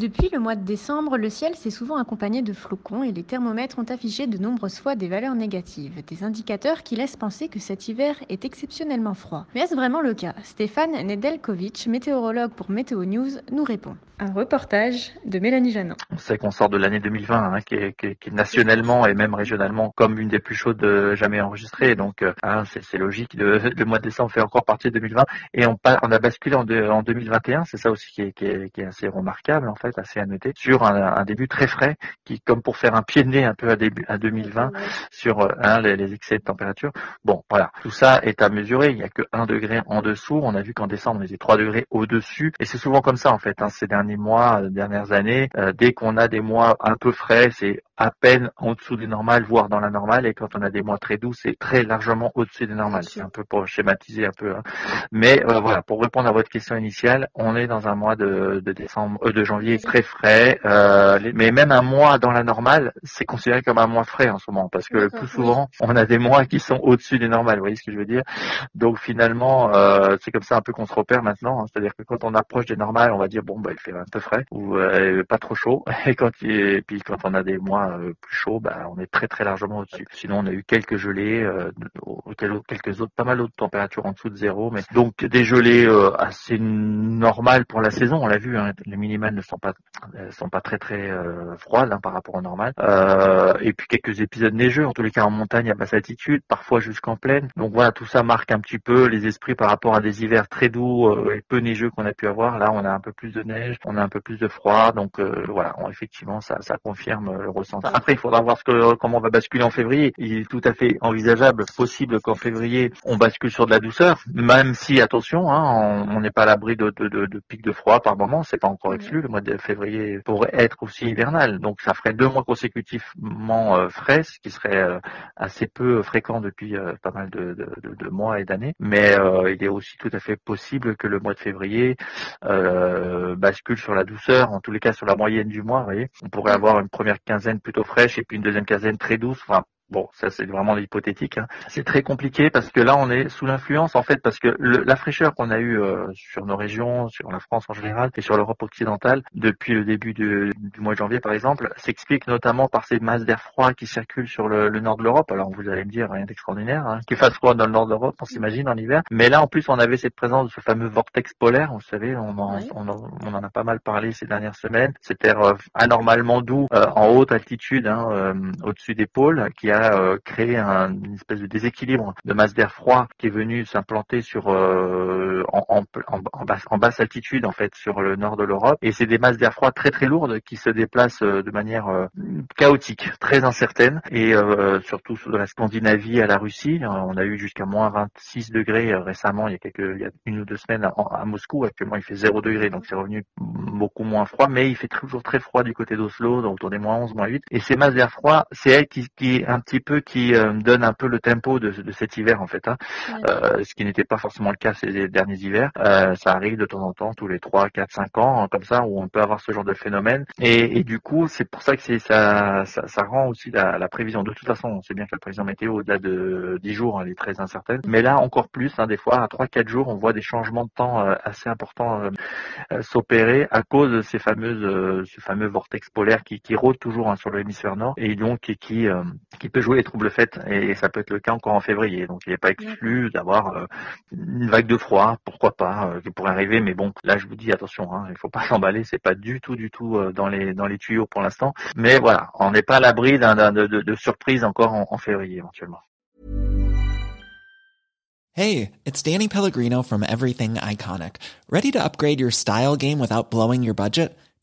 Depuis le mois de décembre, le ciel s'est souvent accompagné de flocons et les thermomètres ont affiché de nombreuses fois des valeurs négatives, des indicateurs qui laissent penser que cet hiver est exceptionnellement froid. Mais est-ce vraiment le cas? Stéphane Nedelkovic, météorologue pour Météo News, nous répond. Un reportage de Mélanie Janin. On sait qu'on sort de l'année 2020, hein, qui, est, qui, est, qui, est, nationellement et même régionalement comme une des plus chaudes euh, jamais enregistrées. Donc, euh, hein, c'est logique. Le, le, mois de décembre fait encore partie de 2020 et on, on a basculé en, de, en 2021. C'est ça aussi qui est, qui est, assez remarquable en fait, assez à noter, sur un, un, début très frais qui, comme pour faire un pied de nez un peu à, début, à 2020 sur hein, les, les, excès de température. Bon, voilà, tout ça est à mesurer. Il n'y a que 1 degré en dessous. On a vu qu'en décembre, on était 3 degrés au-dessus. Et c'est souvent comme ça en fait. Hein, ces derniers mois, euh, dernières années, euh, dès qu'on a des mois un peu frais, c'est à peine en dessous des normales, voire dans la normale, et quand on a des mois très doux, c'est très largement au-dessus des normales. C'est un peu pour schématiser un peu. Hein. Mais euh, voilà, pour répondre à votre question initiale, on est dans un mois de, de décembre, euh, de janvier très frais, euh, mais même un mois dans la normale, c'est considéré comme un mois frais en ce moment, parce que le plus souvent, on a des mois qui sont au-dessus des normales. Vous voyez ce que je veux dire? Donc finalement, euh, c'est comme ça un peu qu'on se repère maintenant. Hein. C'est-à-dire que quand on approche des normales, on va dire bon, bah il fait un peu frais ou euh, pas trop chaud, et quand il, et puis quand on a des mois euh, plus chaud, bah, on est très très largement au-dessus. Sinon, on a eu quelques gelées, euh, quelques autres, pas mal d'autres températures en dessous de zéro, mais donc des gelées euh, assez normales pour la saison. On l'a vu, hein, les minimales ne sont pas sont pas très très froides hein, par rapport au normal. et puis quelques épisodes neigeux, en tous les cas en montagne à basse altitude, parfois jusqu'en plaine. Donc voilà, tout ça marque un petit peu les esprits par rapport à des hivers très doux et peu neigeux qu'on a pu avoir. Là, on a un peu plus de neige, on a un peu plus de froid, donc voilà, on, effectivement, ça, ça confirme le ressenti. Après, il faudra voir ce que, comment on va basculer en février. Il est tout à fait envisageable, possible qu'en février, on bascule sur de la douceur, même si, attention, hein, on n'est pas à l'abri de, de, de, de pics de froid par moment, c'est pas encore exclu. Le mois de février pourrait être aussi hivernal, donc ça ferait deux mois consécutivement euh, frais, ce qui serait euh, assez peu fréquent depuis euh, pas mal de, de mois et d'années. Mais euh, il est aussi tout à fait possible que le mois de février euh, bascule sur la douceur, en tous les cas sur la moyenne du mois. Vous voyez, on pourrait avoir une première quinzaine plutôt fraîche et puis une deuxième quinzaine très douce. Enfin, Bon, ça c'est vraiment l'hypothétique. Hein. C'est très compliqué parce que là on est sous l'influence en fait parce que le, la fraîcheur qu'on a eue euh, sur nos régions, sur la France en général et sur l'Europe occidentale depuis le début du, du, mois de janvier par exemple, s'explique notamment par ces masses d'air froid qui circulent sur le, le nord de l'Europe. Alors vous allez me dire rien d'extraordinaire, hein, qu'il fasse froid dans le nord de l'Europe, on s'imagine en hiver. Mais là en plus on avait cette présence de ce fameux vortex polaire, vous savez, on en, oui. on, en, on en, a pas mal parlé ces dernières semaines. Cet air euh, anormalement doux euh, en haute altitude, hein, euh, au-dessus des pôles, qui a euh, créé un, une espèce de déséquilibre de masse d'air froid qui est venu s'implanter sur euh, en, en, en, basse, en, basse, altitude en fait sur le nord de l'Europe et c'est des masses d'air froid très très lourdes qui se déplacent euh, de manière chaotique, très incertaine et surtout de la Scandinavie à la Russie. On a eu jusqu'à moins 26 degrés récemment il y a quelques il y a une ou deux semaines à Moscou. Actuellement il fait 0 degré donc c'est revenu beaucoup moins froid mais il fait toujours très froid du côté d'Oslo donc autour des moins 11, moins 8 et ces masses d'air froid c'est elles qui, qui un petit peu qui euh, donne un peu le tempo de, de cet hiver en fait, hein. ouais. euh, ce qui n'était pas forcément le cas ces derniers hivers. Euh, ça arrive de temps en temps, tous les 3, 4, 5 ans, hein, comme ça, où on peut avoir ce genre de phénomène. Et, et du coup, c'est pour ça que c'est ça, ça, ça, rend aussi la, la, prévision. De toute façon, on sait bien que la prévision météo, au-delà de 10 jours, elle est très incertaine. Mais là, encore plus, hein, des fois, à 3, 4 jours, on voit des changements de temps euh, assez importants euh, s'opérer à cause de ces fameuses, euh, ce fameux vortex polaire qui, qui rôde toujours hein, sur l'hémisphère nord et donc qui, qui, qui peut jouer les troubles faits et ça peut être le cas encore en février. Donc il n'est pas exclu d'avoir euh, une vague de froid, pourquoi pas, euh, qui pourrait arriver. Mais bon, là je vous dis attention, hein, il faut pas s'emballer, c'est pas du tout, du tout euh, dans les dans les tuyaux pour l'instant. Mais voilà, on n'est pas à l'abri d'un de, de, de surprise encore en, en février éventuellement. Hey, it's Danny Pellegrino from Everything Iconic. Ready to upgrade your style game without blowing your budget?